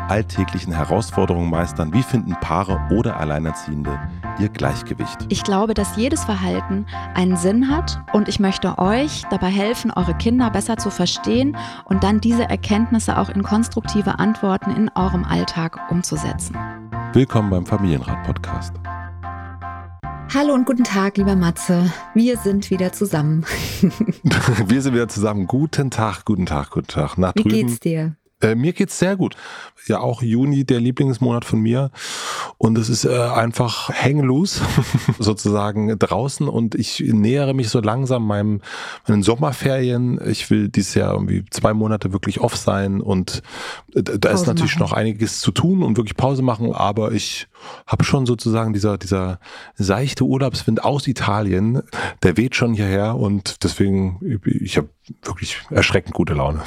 alltäglichen Herausforderungen meistern? Wie finden Paare oder Alleinerziehende ihr Gleichgewicht? Ich glaube, dass jedes Verhalten einen Sinn hat und ich möchte euch dabei helfen, eure Kinder besser zu verstehen und dann diese Erkenntnisse auch in konstruktive Antworten in eurem Alltag umzusetzen. Willkommen beim Familienrat-Podcast. Hallo und guten Tag, lieber Matze. Wir sind wieder zusammen. Wir sind wieder zusammen. Guten Tag, guten Tag, guten Tag. Nach Wie drüben. geht's dir? Äh, mir geht's sehr gut. Ja, auch Juni der Lieblingsmonat von mir. Und es ist äh, einfach hang loose, sozusagen draußen. Und ich nähere mich so langsam meinem, meinen Sommerferien. Ich will dieses Jahr irgendwie zwei Monate wirklich off sein. Und äh, da Pause ist natürlich machen. noch einiges zu tun und wirklich Pause machen. Aber ich habe schon sozusagen dieser, dieser seichte Urlaubswind aus Italien, der weht schon hierher. Und deswegen, ich habe wirklich erschreckend gute Laune.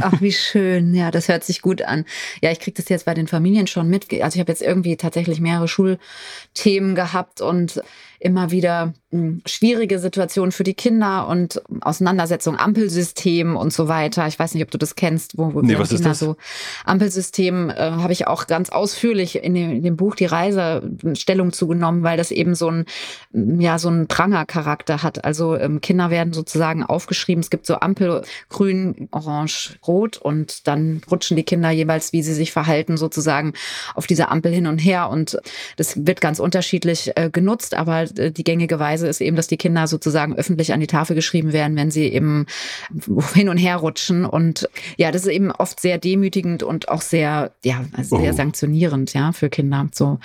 Ach, wie schön. Ja, das hört sich gut an. Ja, ich kriege das jetzt bei den Familien schon mit. Also ich habe jetzt irgendwie tatsächlich mehrere Schulthemen gehabt und immer wieder hm, schwierige Situationen für die Kinder und Auseinandersetzung Ampelsystem und so weiter. Ich weiß nicht, ob du das kennst, wo, wo nee, was Kinder ist das? so Ampelsystem äh, habe ich auch ganz ausführlich in dem, in dem Buch Die Reise hm, Stellung zugenommen, weil das eben so ein hm, ja so ein Prangercharakter hat. Also ähm, Kinder werden sozusagen aufgeschrieben. Es gibt so Ampel grün, orange, rot und dann rutschen die Kinder jeweils, wie sie sich verhalten, sozusagen auf dieser Ampel hin und her und das wird ganz unterschiedlich äh, genutzt, aber die gängige Weise ist eben, dass die Kinder sozusagen öffentlich an die Tafel geschrieben werden, wenn sie eben hin und her rutschen. Und ja, das ist eben oft sehr demütigend und auch sehr, ja, sehr oh. sanktionierend, ja, für Kinder. So.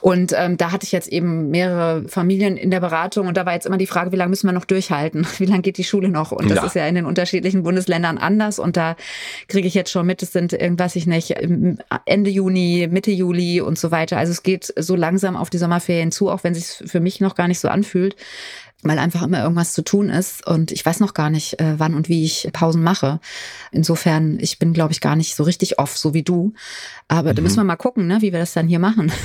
Und ähm, da hatte ich jetzt eben mehrere Familien in der Beratung und da war jetzt immer die Frage, wie lange müssen wir noch durchhalten? Wie lange geht die Schule noch? Und das ja. ist ja in den unterschiedlichen Bundesländern anders. Und da kriege ich jetzt schon mit, es sind irgendwas ich nicht, Ende Juni, Mitte Juli und so weiter. Also es geht so langsam auf die Sommerferien zu, auch wenn es sich für mich noch gar nicht so anfühlt, weil einfach immer irgendwas zu tun ist und ich weiß noch gar nicht, äh, wann und wie ich Pausen mache. Insofern, ich bin, glaube ich, gar nicht so richtig off, so wie du. Aber mhm. da müssen wir mal gucken, ne, wie wir das dann hier machen.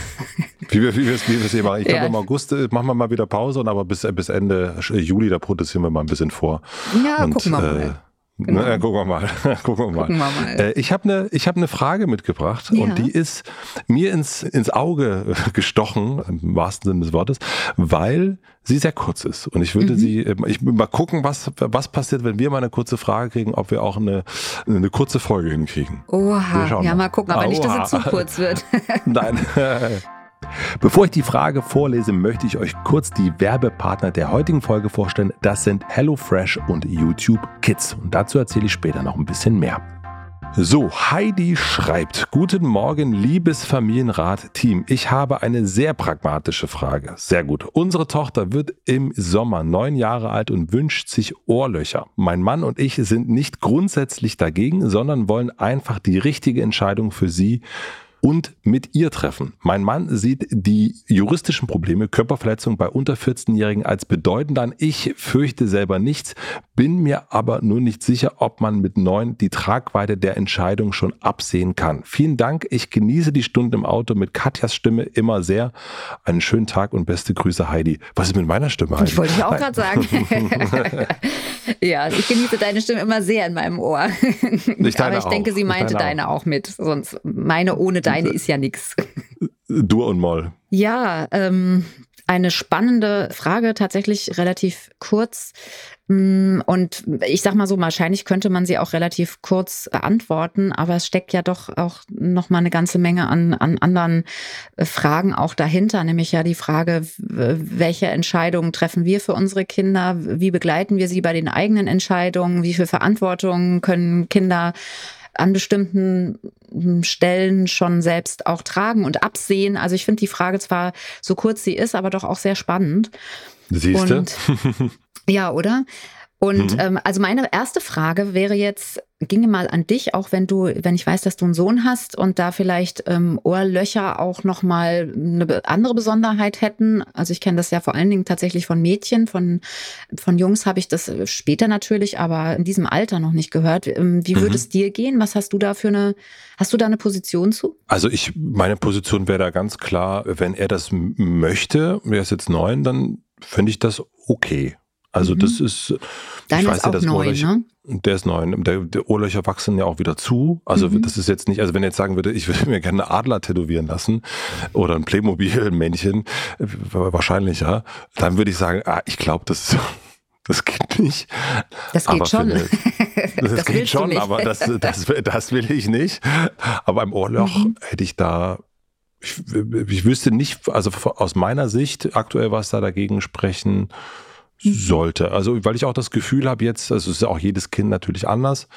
Wie wir, wie wir wie wir es hier machen. Ich ja. glaube, im August äh, machen wir mal wieder Pause, und aber bis, bis Ende Juli, da protestieren wir mal ein bisschen vor. Ja, und, gucken wir mal. Äh, Genau. Na, gucken wir mal. gucken wir mal. Gucken wir mal. Äh, ich habe eine hab ne Frage mitgebracht ja. und die ist mir ins, ins Auge gestochen, im wahrsten Sinne des Wortes, weil sie sehr kurz ist. Und ich würde mhm. sie, äh, ich will mal gucken, was, was passiert, wenn wir mal eine kurze Frage kriegen, ob wir auch eine, eine kurze Folge hinkriegen. Oha, ja, mal gucken, aber Oha. nicht, dass es zu kurz wird. Nein. Bevor ich die Frage vorlese, möchte ich euch kurz die Werbepartner der heutigen Folge vorstellen. Das sind HelloFresh und YouTube Kids. Und dazu erzähle ich später noch ein bisschen mehr. So, Heidi schreibt, Guten Morgen, liebes Familienrat-Team. Ich habe eine sehr pragmatische Frage. Sehr gut. Unsere Tochter wird im Sommer neun Jahre alt und wünscht sich Ohrlöcher. Mein Mann und ich sind nicht grundsätzlich dagegen, sondern wollen einfach die richtige Entscheidung für sie und mit ihr treffen. Mein Mann sieht die juristischen Probleme, Körperverletzung bei unter 14-Jährigen als bedeutend an. Ich fürchte selber nichts, bin mir aber nur nicht sicher, ob man mit neun die Tragweite der Entscheidung schon absehen kann. Vielen Dank. Ich genieße die Stunden im Auto mit Katjas Stimme immer sehr. Einen schönen Tag und beste Grüße, Heidi. Was ist mit meiner Stimme, Heidi? Ich wollte ich auch gerade sagen. ja, ich genieße deine Stimme immer sehr in meinem Ohr. Aber ich denke, sie meinte deine auch. auch mit. Sonst meine ohne deine eine ist ja nichts. Dur und Moll. Ja, ähm, eine spannende Frage, tatsächlich relativ kurz. Mm, und ich sag mal so, wahrscheinlich könnte man sie auch relativ kurz beantworten, aber es steckt ja doch auch noch mal eine ganze Menge an, an anderen äh, Fragen auch dahinter, nämlich ja die Frage, welche Entscheidungen treffen wir für unsere Kinder? Wie begleiten wir sie bei den eigenen Entscheidungen? Wie viel Verantwortung können Kinder an bestimmten hm, Stellen schon selbst auch tragen und absehen. Also ich finde die Frage zwar so kurz sie ist, aber doch auch sehr spannend. Siehst du? ja, oder? Und mhm. ähm, also meine erste Frage wäre jetzt, ginge mal an dich, auch wenn du, wenn ich weiß, dass du einen Sohn hast und da vielleicht ähm, Ohrlöcher auch nochmal eine andere Besonderheit hätten. Also ich kenne das ja vor allen Dingen tatsächlich von Mädchen, von, von Jungs habe ich das später natürlich, aber in diesem Alter noch nicht gehört. Ähm, wie würde mhm. es dir gehen? Was hast du da für eine, hast du da eine Position zu? Also ich, meine Position wäre da ganz klar, wenn er das möchte, er ist jetzt neun, dann finde ich das okay. Also mhm. das ist, Deine ich weiß ist ja, das neun, ne? Der ist neun. Der, der Ohrlöcher wachsen ja auch wieder zu. Also mhm. das ist jetzt nicht, also wenn er jetzt sagen würde, ich würde mir gerne eine Adler tätowieren lassen oder ein Playmobil-Männchen, wahrscheinlich ja, dann würde ich sagen, ah, ich glaube, das das geht nicht. Das geht aber schon. Eine, das, das geht schon, aber das, das, das will ich nicht. Aber beim Ohrloch mhm. hätte ich da ich, ich wüsste nicht, also aus meiner Sicht aktuell was da dagegen sprechen sollte. Also, weil ich auch das Gefühl habe jetzt, also es ist ja auch jedes Kind natürlich anders,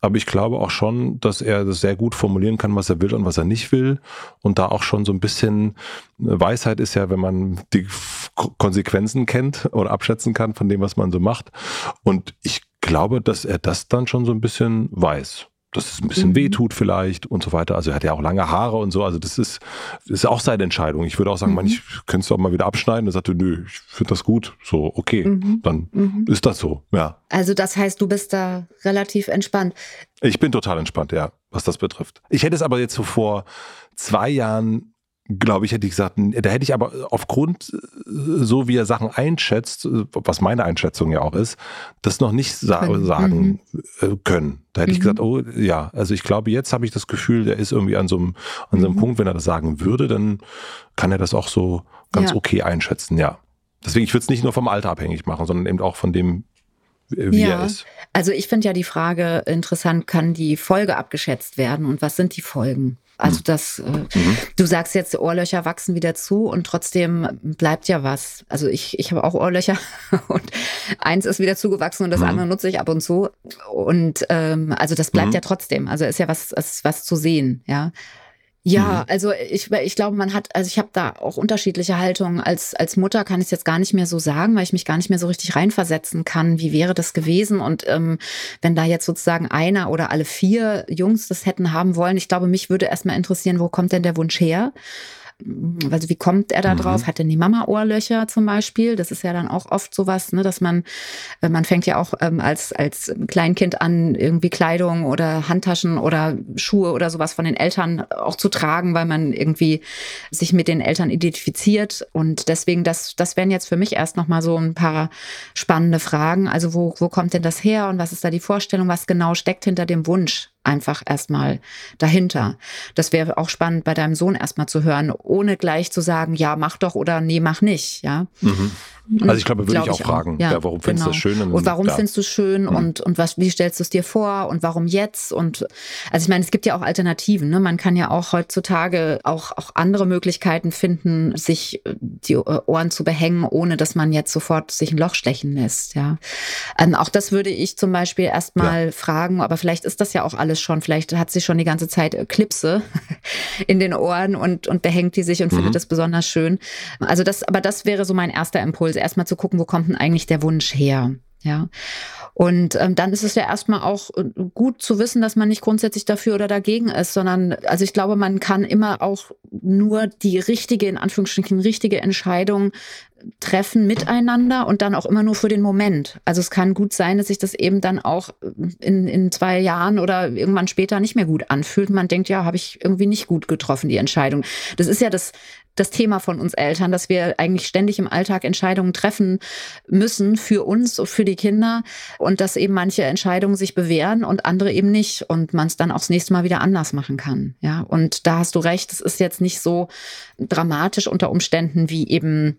aber ich glaube auch schon, dass er das sehr gut formulieren kann, was er will und was er nicht will. Und da auch schon so ein bisschen Weisheit ist ja, wenn man die Konsequenzen kennt oder abschätzen kann von dem, was man so macht. Und ich glaube, dass er das dann schon so ein bisschen weiß dass es ein bisschen mhm. weh tut vielleicht und so weiter. Also er hat ja auch lange Haare und so. Also das ist, das ist auch seine Entscheidung. Ich würde auch sagen, mhm. man, ich könnte es auch mal wieder abschneiden. Er sagte, nö, ich finde das gut. So, okay, mhm. dann mhm. ist das so, ja. Also das heißt, du bist da relativ entspannt. Ich bin total entspannt, ja, was das betrifft. Ich hätte es aber jetzt so vor zwei Jahren glaube ich, hätte ich gesagt, da hätte ich aber aufgrund, äh, so wie er Sachen einschätzt, äh, was meine Einschätzung ja auch ist, das noch nicht sa können. sagen mhm. können. Da hätte mhm. ich gesagt, oh ja, also ich glaube, jetzt habe ich das Gefühl, der ist irgendwie an so einem, an so einem mhm. Punkt, wenn er das sagen würde, dann kann er das auch so ganz ja. okay einschätzen, ja. Deswegen, ich würde es nicht nur vom Alter abhängig machen, sondern eben auch von dem, wie ja. er ist. Also ich finde ja die Frage interessant, kann die Folge abgeschätzt werden und was sind die Folgen? Also hm. das, äh, mhm. du sagst jetzt, Ohrlöcher wachsen wieder zu und trotzdem bleibt ja was. Also ich, ich habe auch Ohrlöcher und eins ist wieder zugewachsen und das mhm. andere nutze ich ab und zu. Und ähm, also das bleibt mhm. ja trotzdem. Also ist ja was, ist was zu sehen, ja. Ja, mhm. also ich, ich glaube, man hat, also ich habe da auch unterschiedliche Haltungen. Als, als Mutter kann ich es jetzt gar nicht mehr so sagen, weil ich mich gar nicht mehr so richtig reinversetzen kann, wie wäre das gewesen. Und ähm, wenn da jetzt sozusagen einer oder alle vier Jungs das hätten haben wollen, ich glaube, mich würde erstmal interessieren, wo kommt denn der Wunsch her? Also wie kommt er da drauf? Mhm. Hat denn die Mama Ohrlöcher zum Beispiel? Das ist ja dann auch oft sowas, ne, dass man, äh, man fängt ja auch ähm, als, als Kleinkind an, irgendwie Kleidung oder Handtaschen oder Schuhe oder sowas von den Eltern auch zu tragen, weil man irgendwie sich mit den Eltern identifiziert. Und deswegen, das, das wären jetzt für mich erst nochmal so ein paar spannende Fragen. Also wo, wo kommt denn das her und was ist da die Vorstellung? Was genau steckt hinter dem Wunsch? Einfach erstmal dahinter. Das wäre auch spannend bei deinem Sohn erstmal zu hören, ohne gleich zu sagen, ja, mach doch oder nee, mach nicht, ja. Mhm. Also ich glaube, würde Glaub ich auch ich fragen, auch. Ja, ja, warum findest du genau. das schön? Und, und warum ja. findest du es schön mhm. und, und was, wie stellst du es dir vor und warum jetzt? Und also ich meine, es gibt ja auch Alternativen. Ne? Man kann ja auch heutzutage auch, auch andere Möglichkeiten finden, sich äh, die Ohren zu behängen, ohne dass man jetzt sofort sich ein Loch stechen lässt. Ja, ähm, Auch das würde ich zum Beispiel erstmal ja. fragen, aber vielleicht ist das ja auch alles schon, vielleicht hat sie schon die ganze Zeit Klipse in den Ohren und, und behängt die sich und mhm. findet das besonders schön. Also das, aber das wäre so mein erster Impuls erstmal zu gucken, wo kommt denn eigentlich der Wunsch her? Ja. Und ähm, dann ist es ja erstmal auch äh, gut zu wissen, dass man nicht grundsätzlich dafür oder dagegen ist, sondern also ich glaube, man kann immer auch nur die richtige, in Anführungsstrichen, richtige Entscheidung treffen miteinander und dann auch immer nur für den Moment. Also es kann gut sein, dass sich das eben dann auch in, in zwei Jahren oder irgendwann später nicht mehr gut anfühlt. Man denkt, ja, habe ich irgendwie nicht gut getroffen, die Entscheidung. Das ist ja das, das Thema von uns Eltern, dass wir eigentlich ständig im Alltag Entscheidungen treffen müssen für uns und für die Kinder und dass eben manche Entscheidungen sich bewähren und andere eben nicht und man es dann auch das nächste Mal wieder anders machen kann. Ja, und da hast du recht, es ist jetzt nicht so dramatisch unter Umständen wie eben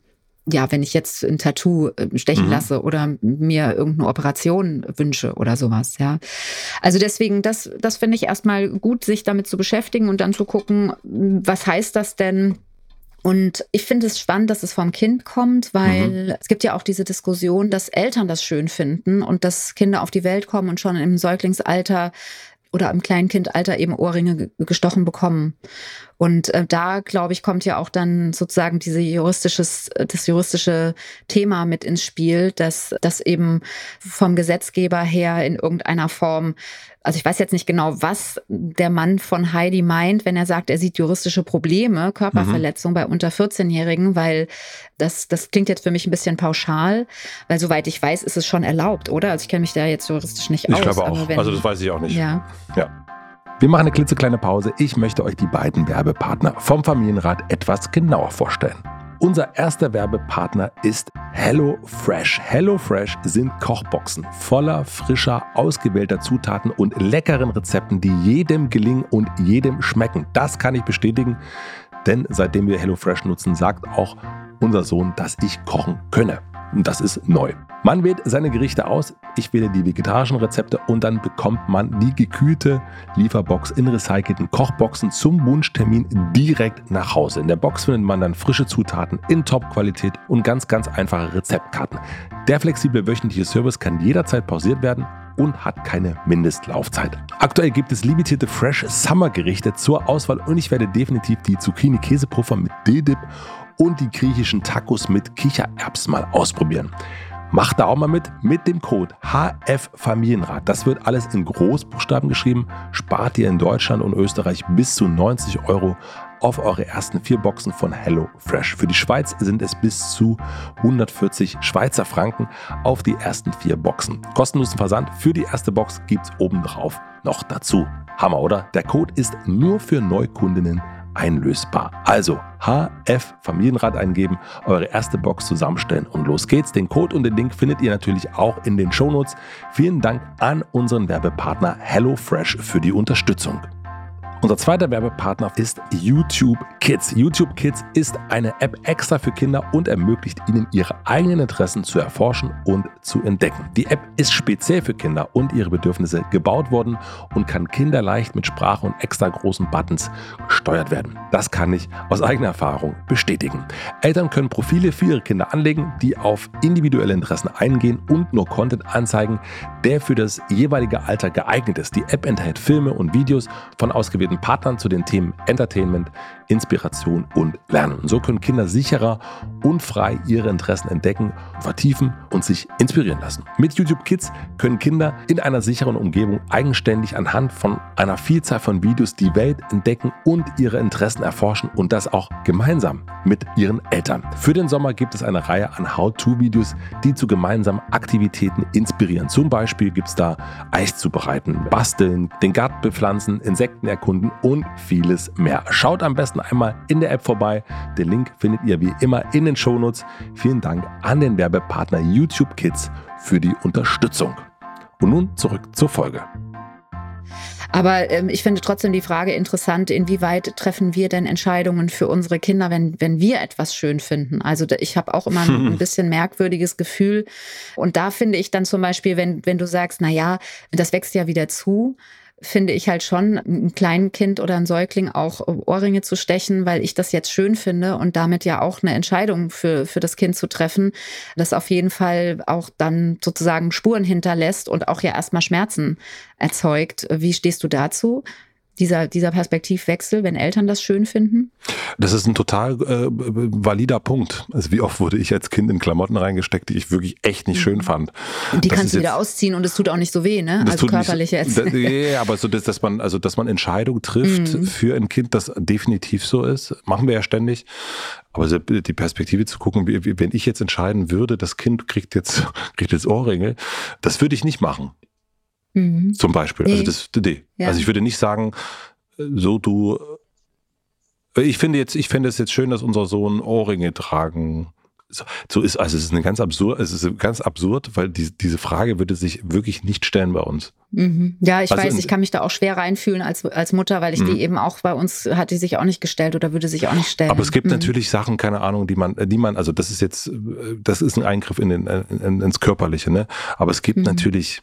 ja, wenn ich jetzt ein Tattoo äh, stechen mhm. lasse oder mir irgendeine Operation wünsche oder sowas, ja. Also deswegen, das, das finde ich erstmal gut, sich damit zu beschäftigen und dann zu gucken, was heißt das denn? Und ich finde es spannend, dass es vom Kind kommt, weil mhm. es gibt ja auch diese Diskussion, dass Eltern das schön finden und dass Kinder auf die Welt kommen und schon im Säuglingsalter oder im Kleinkindalter eben Ohrringe gestochen bekommen. Und äh, da, glaube ich, kommt ja auch dann sozusagen diese juristisches, das juristische Thema mit ins Spiel, dass das eben vom Gesetzgeber her in irgendeiner Form also ich weiß jetzt nicht genau, was der Mann von Heidi meint, wenn er sagt, er sieht juristische Probleme, Körperverletzung mhm. bei unter 14-Jährigen, weil das, das klingt jetzt für mich ein bisschen pauschal, weil soweit ich weiß, ist es schon erlaubt, oder? Also ich kenne mich da jetzt juristisch nicht ich aus. Ich glaube auch. Also das weiß ich auch nicht. Ja. Ja. Wir machen eine klitzekleine Pause. Ich möchte euch die beiden Werbepartner vom Familienrat etwas genauer vorstellen. Unser erster Werbepartner ist HelloFresh. HelloFresh sind Kochboxen voller frischer, ausgewählter Zutaten und leckeren Rezepten, die jedem gelingen und jedem schmecken. Das kann ich bestätigen, denn seitdem wir HelloFresh nutzen, sagt auch unser Sohn, dass ich kochen könne. Das ist neu. Man wählt seine Gerichte aus, ich wähle die vegetarischen Rezepte und dann bekommt man die gekühlte Lieferbox in recycelten Kochboxen zum Wunschtermin direkt nach Hause. In der Box findet man dann frische Zutaten in Top-Qualität und ganz, ganz einfache Rezeptkarten. Der flexible wöchentliche Service kann jederzeit pausiert werden und hat keine Mindestlaufzeit. Aktuell gibt es limitierte Fresh Summer Gerichte zur Auswahl und ich werde definitiv die Zucchini Käsepuffer mit Dill-Dip und die griechischen Tacos mit Kichererbsen mal ausprobieren. Macht da auch mal mit mit dem Code HF Familienrat. Das wird alles in Großbuchstaben geschrieben. Spart ihr in Deutschland und Österreich bis zu 90 Euro auf eure ersten vier Boxen von HelloFresh. Für die Schweiz sind es bis zu 140 Schweizer Franken auf die ersten vier Boxen. Kostenlosen Versand für die erste Box gibt es obendrauf noch dazu. Hammer, oder? Der Code ist nur für Neukundinnen einlösbar. Also HF Familienrat eingeben, eure erste Box zusammenstellen und los geht's. Den Code und den Link findet ihr natürlich auch in den Shownotes. Vielen Dank an unseren Werbepartner HelloFresh für die Unterstützung. Unser zweiter Werbepartner ist YouTube Kids. YouTube Kids ist eine App extra für Kinder und ermöglicht ihnen ihre eigenen Interessen zu erforschen und zu entdecken. Die App ist speziell für Kinder und ihre Bedürfnisse gebaut worden und kann kinderleicht mit Sprache und extra großen Buttons gesteuert werden. Das kann ich aus eigener Erfahrung bestätigen. Eltern können Profile für ihre Kinder anlegen, die auf individuelle Interessen eingehen und nur Content anzeigen, der für das jeweilige Alter geeignet ist. Die App enthält Filme und Videos von ausgewählten Partnern zu den Themen Entertainment, Inspiration und Lernen. Und so können Kinder sicherer und frei ihre Interessen entdecken, vertiefen und sich inspirieren lassen. Mit YouTube Kids können Kinder in einer sicheren Umgebung eigenständig anhand von einer Vielzahl von Videos die Welt entdecken und ihre Interessen erforschen und das auch gemeinsam mit ihren Eltern. Für den Sommer gibt es eine Reihe an How-To-Videos, die zu gemeinsamen Aktivitäten inspirieren. Zum Beispiel gibt es da Eis zubereiten, basteln, den Garten bepflanzen, Insekten erkunden, Kunden und vieles mehr. Schaut am besten einmal in der App vorbei. Den Link findet ihr wie immer in den Shownotes. Vielen Dank an den Werbepartner YouTube Kids für die Unterstützung. Und nun zurück zur Folge. Aber ähm, ich finde trotzdem die Frage interessant, inwieweit treffen wir denn Entscheidungen für unsere Kinder, wenn, wenn wir etwas schön finden? Also ich habe auch immer ein, ein bisschen merkwürdiges Gefühl. Und da finde ich dann zum Beispiel, wenn, wenn du sagst, na ja, das wächst ja wieder zu, finde ich halt schon, ein kleinen Kind oder ein Säugling auch Ohrringe zu stechen, weil ich das jetzt schön finde und damit ja auch eine Entscheidung für, für das Kind zu treffen, das auf jeden Fall auch dann sozusagen Spuren hinterlässt und auch ja erstmal Schmerzen erzeugt. Wie stehst du dazu? Dieser, dieser Perspektivwechsel, wenn Eltern das schön finden? Das ist ein total äh, valider Punkt. Also wie oft wurde ich als Kind in Klamotten reingesteckt, die ich wirklich echt nicht mhm. schön fand. Und die das kannst du wieder ausziehen und es tut auch nicht so weh, ne? Also körperlich jetzt. Da, ja, aber so, dass, dass man, also dass man Entscheidungen trifft mhm. für ein Kind, das definitiv so ist, machen wir ja ständig. Aber die Perspektive zu gucken, wenn ich jetzt entscheiden würde, das Kind kriegt jetzt, kriegt jetzt Ohrringe, das würde ich nicht machen. Mhm. Zum Beispiel. Also nee. Also das, nee. Ja. Also ich würde nicht sagen, so du. Ich finde jetzt, ich finde es jetzt schön, dass unser Sohn Ohrringe tragen. So, ist, also es ist eine ganz absurd, es ist ganz absurd, weil die, diese Frage würde sich wirklich nicht stellen bei uns. Mhm. Ja, ich also weiß, ich kann mich da auch schwer reinfühlen als, als Mutter, weil ich mhm. die eben auch bei uns hat die sich auch nicht gestellt oder würde sich auch nicht stellen. Aber es gibt mhm. natürlich Sachen, keine Ahnung, die man, die man, also das ist jetzt, das ist ein Eingriff in den, in, ins Körperliche, ne? Aber es gibt mhm. natürlich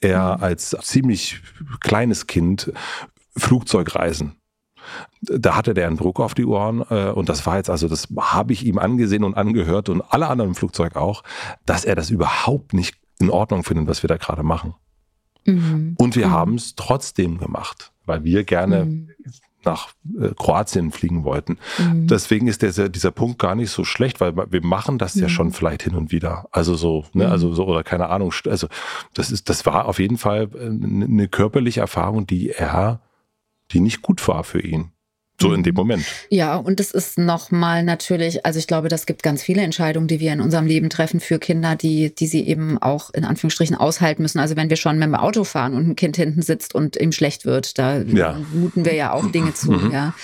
er als ziemlich kleines Kind Flugzeugreisen. Da hatte der einen Druck auf die Ohren äh, und das war jetzt, also das habe ich ihm angesehen und angehört und alle anderen im Flugzeug auch, dass er das überhaupt nicht in Ordnung findet, was wir da gerade machen. Mhm. Und wir mhm. haben es trotzdem gemacht, weil wir gerne, mhm. Nach äh, Kroatien fliegen wollten. Mhm. Deswegen ist der, dieser Punkt gar nicht so schlecht, weil wir machen das mhm. ja schon vielleicht hin und wieder. Also so, ne, mhm. also so, oder keine Ahnung, also das ist, das war auf jeden Fall eine äh, körperliche Erfahrung, die er, die nicht gut war für ihn. So in dem. Moment. Ja, und das ist nochmal natürlich, also ich glaube, das gibt ganz viele Entscheidungen, die wir in unserem Leben treffen für Kinder, die, die sie eben auch in Anführungsstrichen aushalten müssen. Also wenn wir schon mit dem Auto fahren und ein Kind hinten sitzt und ihm schlecht wird, da ja. muten wir ja auch Dinge zu, mhm. ja.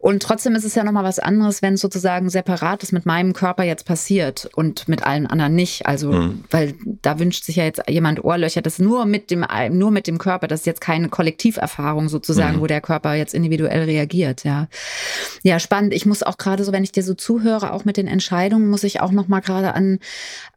Und trotzdem ist es ja nochmal was anderes, wenn es sozusagen separat ist mit meinem Körper jetzt passiert und mit allen anderen nicht. Also, mhm. weil da wünscht sich ja jetzt jemand Ohrlöcher, das nur mit dem, nur mit dem Körper, das ist jetzt keine Kollektiverfahrung sozusagen, mhm. wo der Körper jetzt individuell reagiert, ja. Ja, spannend. Ich muss auch gerade so, wenn ich dir so zuhöre, auch mit den Entscheidungen, muss ich auch nochmal gerade an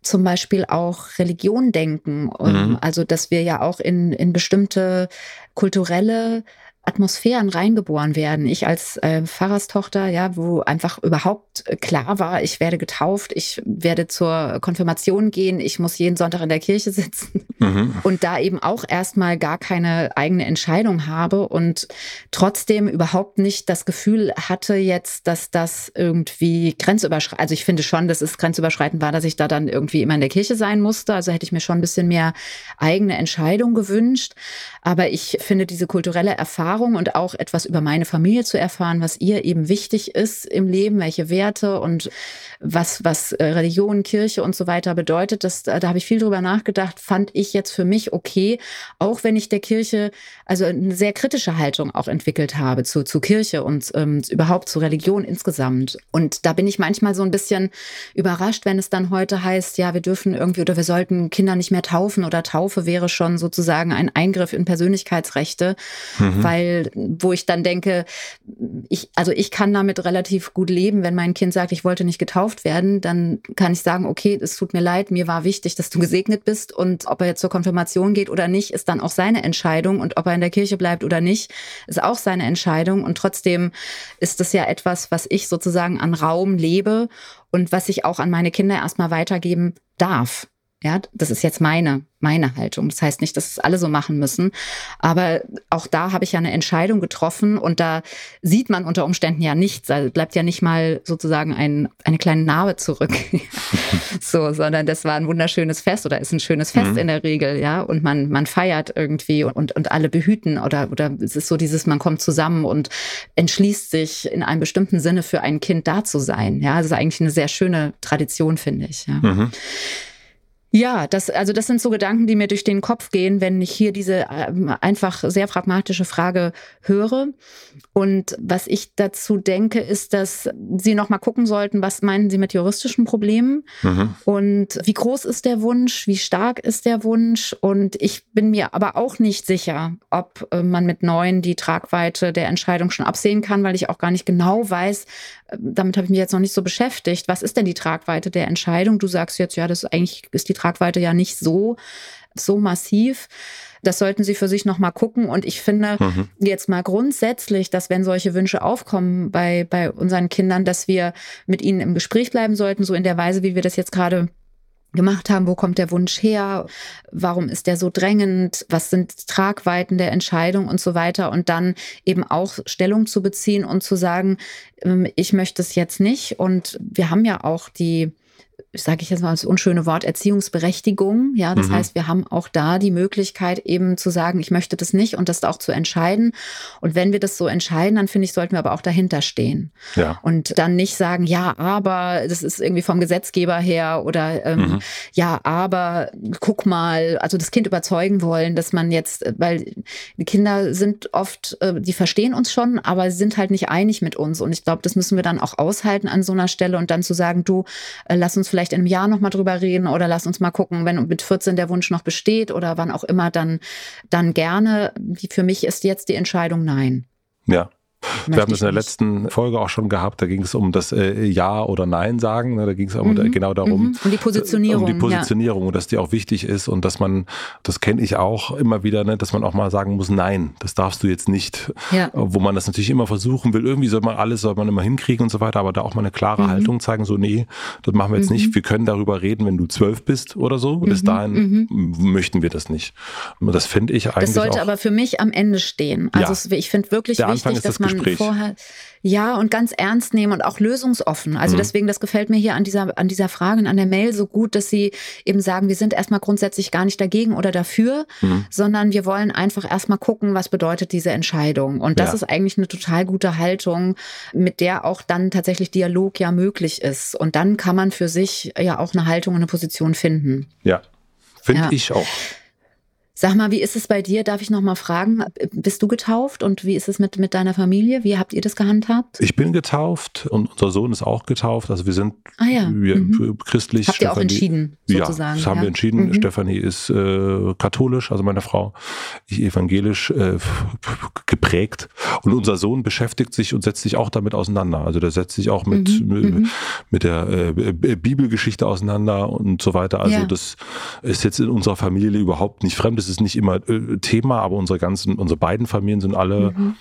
zum Beispiel auch Religion denken. Mhm. Also, dass wir ja auch in, in bestimmte kulturelle Atmosphären reingeboren werden. Ich als äh, Pfarrerstochter, ja, wo einfach überhaupt klar war, ich werde getauft, ich werde zur Konfirmation gehen, ich muss jeden Sonntag in der Kirche sitzen mhm. und da eben auch erstmal gar keine eigene Entscheidung habe und trotzdem überhaupt nicht das Gefühl hatte jetzt, dass das irgendwie grenzüberschreitend, also ich finde schon, dass es grenzüberschreitend war, dass ich da dann irgendwie immer in der Kirche sein musste. Also hätte ich mir schon ein bisschen mehr eigene Entscheidung gewünscht. Aber ich finde diese kulturelle Erfahrung und auch etwas über meine Familie zu erfahren, was ihr eben wichtig ist im Leben, welche Werte und was, was äh, Religion, Kirche und so weiter bedeutet, das, da habe ich viel drüber nachgedacht, fand ich jetzt für mich okay, auch wenn ich der Kirche also eine sehr kritische Haltung auch entwickelt habe zu, zu Kirche und ähm, überhaupt zu Religion insgesamt. Und da bin ich manchmal so ein bisschen überrascht, wenn es dann heute heißt, ja, wir dürfen irgendwie oder wir sollten Kinder nicht mehr taufen oder Taufe wäre schon sozusagen ein Eingriff in Persönlichkeitsrechte, mhm. weil, wo ich dann denke, ich, also ich kann damit relativ gut leben, wenn mein Kind sagt, ich wollte nicht getauft werden, dann kann ich sagen, okay, es tut mir leid, mir war wichtig, dass du gesegnet bist und ob er jetzt zur Konfirmation geht oder nicht, ist dann auch seine Entscheidung und ob er in der Kirche bleibt oder nicht, ist auch seine Entscheidung und trotzdem ist das ja etwas, was ich sozusagen an Raum lebe und was ich auch an meine Kinder erstmal weitergeben darf. Ja, das ist jetzt meine, meine Haltung. Das heißt nicht, dass es alle so machen müssen. Aber auch da habe ich ja eine Entscheidung getroffen und da sieht man unter Umständen ja nichts. Also bleibt ja nicht mal sozusagen ein, eine kleine Narbe zurück. so, sondern das war ein wunderschönes Fest oder ist ein schönes Fest mhm. in der Regel, ja. Und man, man feiert irgendwie und, und alle behüten oder, oder es ist so dieses, man kommt zusammen und entschließt sich in einem bestimmten Sinne für ein Kind da zu sein. Ja, das ist eigentlich eine sehr schöne Tradition, finde ich. Ja. Mhm. Ja, das, also das sind so Gedanken, die mir durch den Kopf gehen, wenn ich hier diese ähm, einfach sehr pragmatische Frage höre. Und was ich dazu denke, ist, dass Sie noch mal gucken sollten, was meinen Sie mit juristischen Problemen? Mhm. Und wie groß ist der Wunsch? Wie stark ist der Wunsch? Und ich bin mir aber auch nicht sicher, ob äh, man mit neun die Tragweite der Entscheidung schon absehen kann, weil ich auch gar nicht genau weiß, äh, damit habe ich mich jetzt noch nicht so beschäftigt. Was ist denn die Tragweite der Entscheidung? Du sagst jetzt, ja, das ist eigentlich ist die Tragweite ja nicht so, so massiv. Das sollten Sie für sich noch mal gucken. Und ich finde mhm. jetzt mal grundsätzlich, dass wenn solche Wünsche aufkommen bei, bei unseren Kindern, dass wir mit ihnen im Gespräch bleiben sollten, so in der Weise, wie wir das jetzt gerade gemacht haben, wo kommt der Wunsch her, warum ist der so drängend, was sind Tragweiten der Entscheidung und so weiter und dann eben auch Stellung zu beziehen und zu sagen, ähm, ich möchte es jetzt nicht und wir haben ja auch die sage ich jetzt mal das unschöne Wort, Erziehungsberechtigung. Ja, das mhm. heißt, wir haben auch da die Möglichkeit eben zu sagen, ich möchte das nicht und das auch zu entscheiden. Und wenn wir das so entscheiden, dann finde ich, sollten wir aber auch dahinter stehen. Ja. Und dann nicht sagen, ja, aber das ist irgendwie vom Gesetzgeber her oder ähm, mhm. ja, aber guck mal, also das Kind überzeugen wollen, dass man jetzt, weil die Kinder sind oft, äh, die verstehen uns schon, aber sie sind halt nicht einig mit uns. Und ich glaube, das müssen wir dann auch aushalten an so einer Stelle und dann zu sagen, du, äh, lass uns vielleicht in einem Jahr nochmal drüber reden oder lass uns mal gucken, wenn mit 14 der Wunsch noch besteht oder wann auch immer, dann, dann gerne. Für mich ist jetzt die Entscheidung nein. Ja. Wir haben das in der letzten Folge auch schon gehabt. Da ging es um das äh, Ja oder Nein sagen. Ne? Da ging es mhm. genau darum. Mhm. Um die Positionierung. Um die Positionierung ja. und dass die auch wichtig ist und dass man, das kenne ich auch immer wieder, ne? dass man auch mal sagen muss, nein, das darfst du jetzt nicht. Ja. Wo man das natürlich immer versuchen will. Irgendwie soll man alles, soll man immer hinkriegen und so weiter, aber da auch mal eine klare mhm. Haltung zeigen, so, nee, das machen wir jetzt nicht. Mhm. Wir können darüber reden, wenn du zwölf bist oder so. Bis mhm. dahin mhm. möchten wir das nicht. Das finde ich eigentlich. Das sollte auch, aber für mich am Ende stehen. Also ja. ich finde wirklich der wichtig, dass das man Gespräch. vorher ja und ganz ernst nehmen und auch lösungsoffen. Also Mhm. deswegen, das gefällt mir hier an dieser, an dieser Frage und an der Mail so gut, dass sie eben sagen, wir sind erstmal grundsätzlich gar nicht dagegen oder dafür, Mhm. sondern wir wollen einfach erstmal gucken, was bedeutet diese Entscheidung. Und das Ja. ist eigentlich eine total gute Haltung, mit der auch dann tatsächlich Dialog ja möglich ist. Und dann kann man für sich ja auch eine Haltung und eine Position finden. Ja, finde Ja. ich auch. Sag mal, wie ist es bei dir? Darf ich noch mal fragen? Bist du getauft und wie ist es mit, mit deiner Familie? Wie habt ihr das gehandhabt? Ich bin getauft und unser Sohn ist auch getauft. Also wir sind Ah ja. wir, Mhm. christlich. Habt ihr auch entschieden, sozusagen? Ja, das haben ja? wir entschieden. Mhm. Stefanie ist äh, katholisch, also meine Frau, ich evangelisch äh, geprägt. Und unser Sohn beschäftigt sich und setzt sich auch damit auseinander. Also der setzt sich auch mit, Mhm, mit, mhm. der äh, Bibelgeschichte auseinander und so weiter. Also Ja. das ist jetzt in unserer Familie überhaupt nicht fremd. Das ist nicht immer äh, Thema, aber unsere ganzen, unsere beiden Familien sind alle Mhm.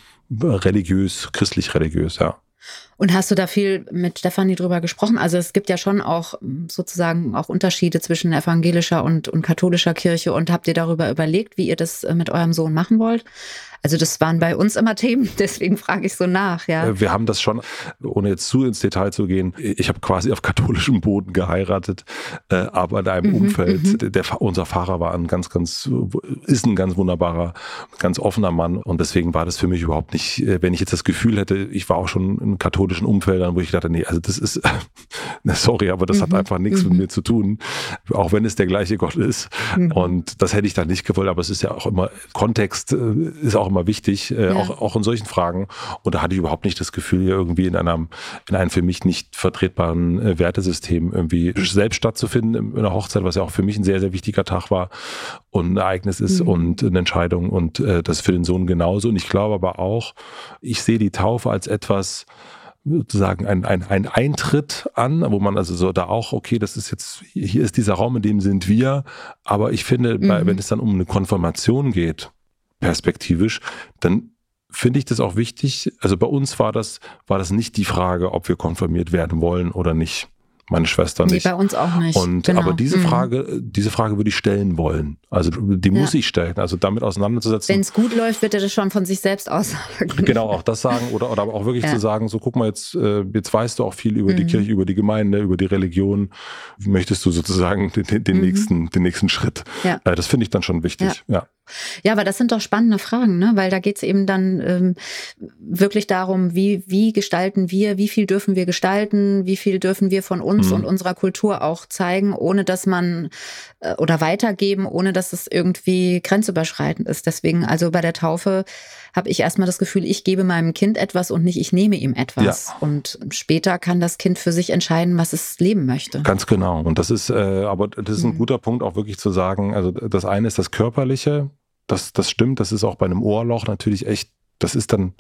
religiös, christlich-religiös, ja. Und hast du da viel mit Stefanie drüber gesprochen? Also es gibt ja schon auch mm, sozusagen auch Unterschiede zwischen evangelischer und, und katholischer Kirche. Und habt ihr darüber überlegt, wie ihr das äh, mit eurem Sohn machen wollt? Also das waren bei uns immer Themen, deswegen frage ich so nach, ja. Äh, Wir haben das schon, ohne jetzt zu ins Detail zu gehen, ich habe quasi auf katholischem Boden geheiratet, äh, aber in einem Mhm, Umfeld, der, der, unser Fahrer war ein ganz, ganz, ist ein ganz wunderbarer, ganz offener Mann und deswegen war das für mich überhaupt nicht, wenn ich jetzt das Gefühl hätte, ich war auch schon in katholischen Umfeldern, wo ich dachte, nee, also das ist, sorry, aber das hat Mhm, einfach nichts mit mhm. mir zu tun, auch wenn es der gleiche Gott ist Mhm. und das hätte ich dann nicht gewollt, aber es ist ja auch immer, Kontext äh, ist auch immer wichtig, äh, Ja. auch, auch in solchen Fragen. Und da hatte ich überhaupt nicht das Gefühl, hier irgendwie in einem, in einem für mich nicht vertretbaren äh, Wertesystem irgendwie selbst stattzufinden in einer Hochzeit, was ja auch für mich ein sehr, sehr wichtiger Tag war und ein Ereignis ist Mhm. und eine Entscheidung und äh, das für den Sohn genauso. Und ich glaube aber auch, ich sehe die Taufe als etwas, sozusagen ein, ein, ein Eintritt an, wo man also so da auch, okay, das ist jetzt, hier ist dieser Raum, in dem sind wir, aber ich finde, bei, Mhm. wenn es dann um eine Konfirmation geht, perspektivisch, dann finde ich das auch wichtig. Also bei uns war das, war das nicht die Frage, ob wir konfirmiert werden wollen oder nicht. Meine Schwester Nee, nicht. bei uns auch nicht. Und genau. aber diese Mhm. Frage, diese Frage würde ich stellen wollen. Also die muss ich stellen. Also damit auseinanderzusetzen. Wenn es gut läuft, wird er das schon von sich selbst aussagen. Genau, auch das sagen oder, oder aber auch wirklich Ja. zu sagen, so guck mal, jetzt, äh, jetzt weißt du auch viel über die Mhm. Kirche, über die Gemeinde, über die Religion. Möchtest du sozusagen den, den, den Mhm. nächsten, den nächsten Schritt? Ja. Äh, das finde ich dann schon wichtig. Ja. Ja, aber das sind doch spannende Fragen, ne? weil da geht es eben dann ähm, wirklich darum, wie, wie gestalten wir, wie viel dürfen wir gestalten, wie viel dürfen wir von uns Mhm. und unserer Kultur auch zeigen, ohne dass man äh, oder weitergeben, ohne dass es irgendwie grenzüberschreitend ist. Deswegen, also bei der Taufe habe ich erstmal das Gefühl, ich gebe meinem Kind etwas und nicht ich nehme ihm etwas. Ja. Und später kann das Kind für sich entscheiden, was es leben möchte. Ganz genau. Und das ist, äh, aber das ist ein Mhm. guter Punkt, auch wirklich zu sagen, also das eine ist das Körperliche, das, das stimmt, das ist auch bei einem Ohrloch natürlich echt, das ist dann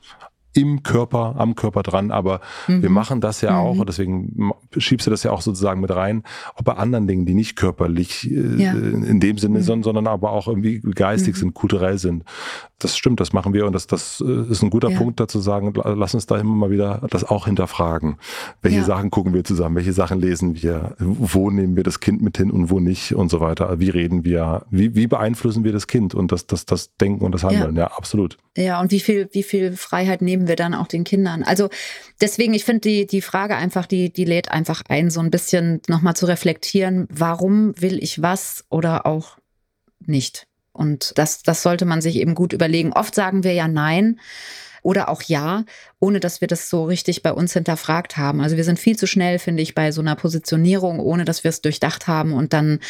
im Körper, am Körper dran, aber wir Mhm. machen das ja auch Mhm. und deswegen schiebst du das ja auch sozusagen mit rein, auch bei anderen Dingen, die nicht körperlich äh, Ja. in dem Sinne, Mhm. sondern, sondern aber auch irgendwie geistig Mhm. sind, kulturell sind. Das stimmt, das machen wir und das, das äh, ist ein guter Ja. Punkt dazu sagen, la- lass uns da immer mal wieder das auch hinterfragen. Welche Ja. Sachen gucken wir zusammen, welche Sachen lesen wir, wo nehmen wir das Kind mit hin und wo nicht und so weiter. Wie reden wir, wie, wie beeinflussen wir das Kind und das, das, das Denken und das Handeln. Ja, absolut. Ja, und wie viel, wie viel Freiheit nehmen wir dann auch den Kindern? Also deswegen, ich finde die, die Frage einfach, die, die lädt einfach ein, so ein bisschen nochmal zu reflektieren, warum will ich was oder auch nicht? Und das, das sollte man sich eben gut überlegen. Oft sagen wir ja nein oder auch ja, ohne dass wir das so richtig bei uns hinterfragt haben. Also wir sind viel zu schnell, finde ich, bei so einer Positionierung, ohne dass wir es durchdacht haben und dann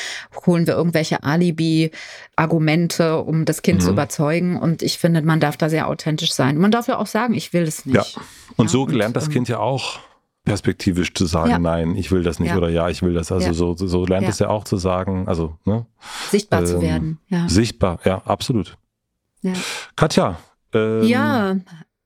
holen wir irgendwelche Alibi-Argumente, um das Kind Mhm. zu überzeugen. Und ich finde, man darf da sehr authentisch sein. Man darf ja auch sagen, ich will es nicht. Ja. Und Ja, so und, lernt das ähm, Kind ja auch perspektivisch zu sagen, Ja. nein, ich will das nicht Ja. oder ja, ich will das. Also Ja. so, so lernt es ja auch zu sagen, also ne, Sichtbar zu ähm, werden. Ja. sichtbar, ja, absolut. Ja. Katja, ähm, ja.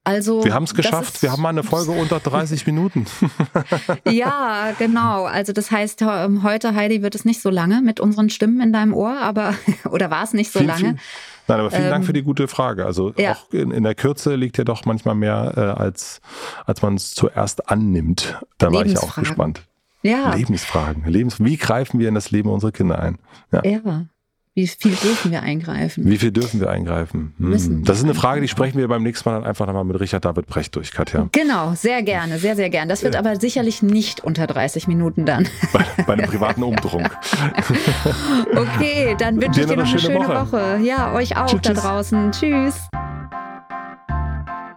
Also wir haben es geschafft. Wir haben mal eine Folge unter 30 Minuten. Ja, genau. Also das heißt, ähm, heute, Heidi, wird es nicht so lange mit unseren Stimmen in deinem Ohr, aber oder war es nicht so Vielen, lange? vielen- Nein, aber vielen Dank Ähm, für die gute Frage. Also ja. auch in, in der Kürze liegt ja doch manchmal mehr, äh, als, als man es zuerst annimmt. Da war ich auch gespannt. Ja. Lebensfragen. Lebens wie greifen wir in das Leben unserer Kinder ein? Ja. Ja. Wie viel dürfen wir eingreifen? Wie viel dürfen wir eingreifen? Hm. Das ist eine Frage, die sprechen wir beim nächsten Mal dann einfach nochmal mit Richard David Brecht durch, Katja. Genau, sehr gerne, sehr, sehr gerne. Das wird ja. aber sicherlich nicht unter 30 Minuten dann. Bei, bei einem privaten Umdruck. okay, dann wünsche ich dir noch eine schöne, Woche. Woche. Ja, euch auch tschüss, da draußen. Tschüss.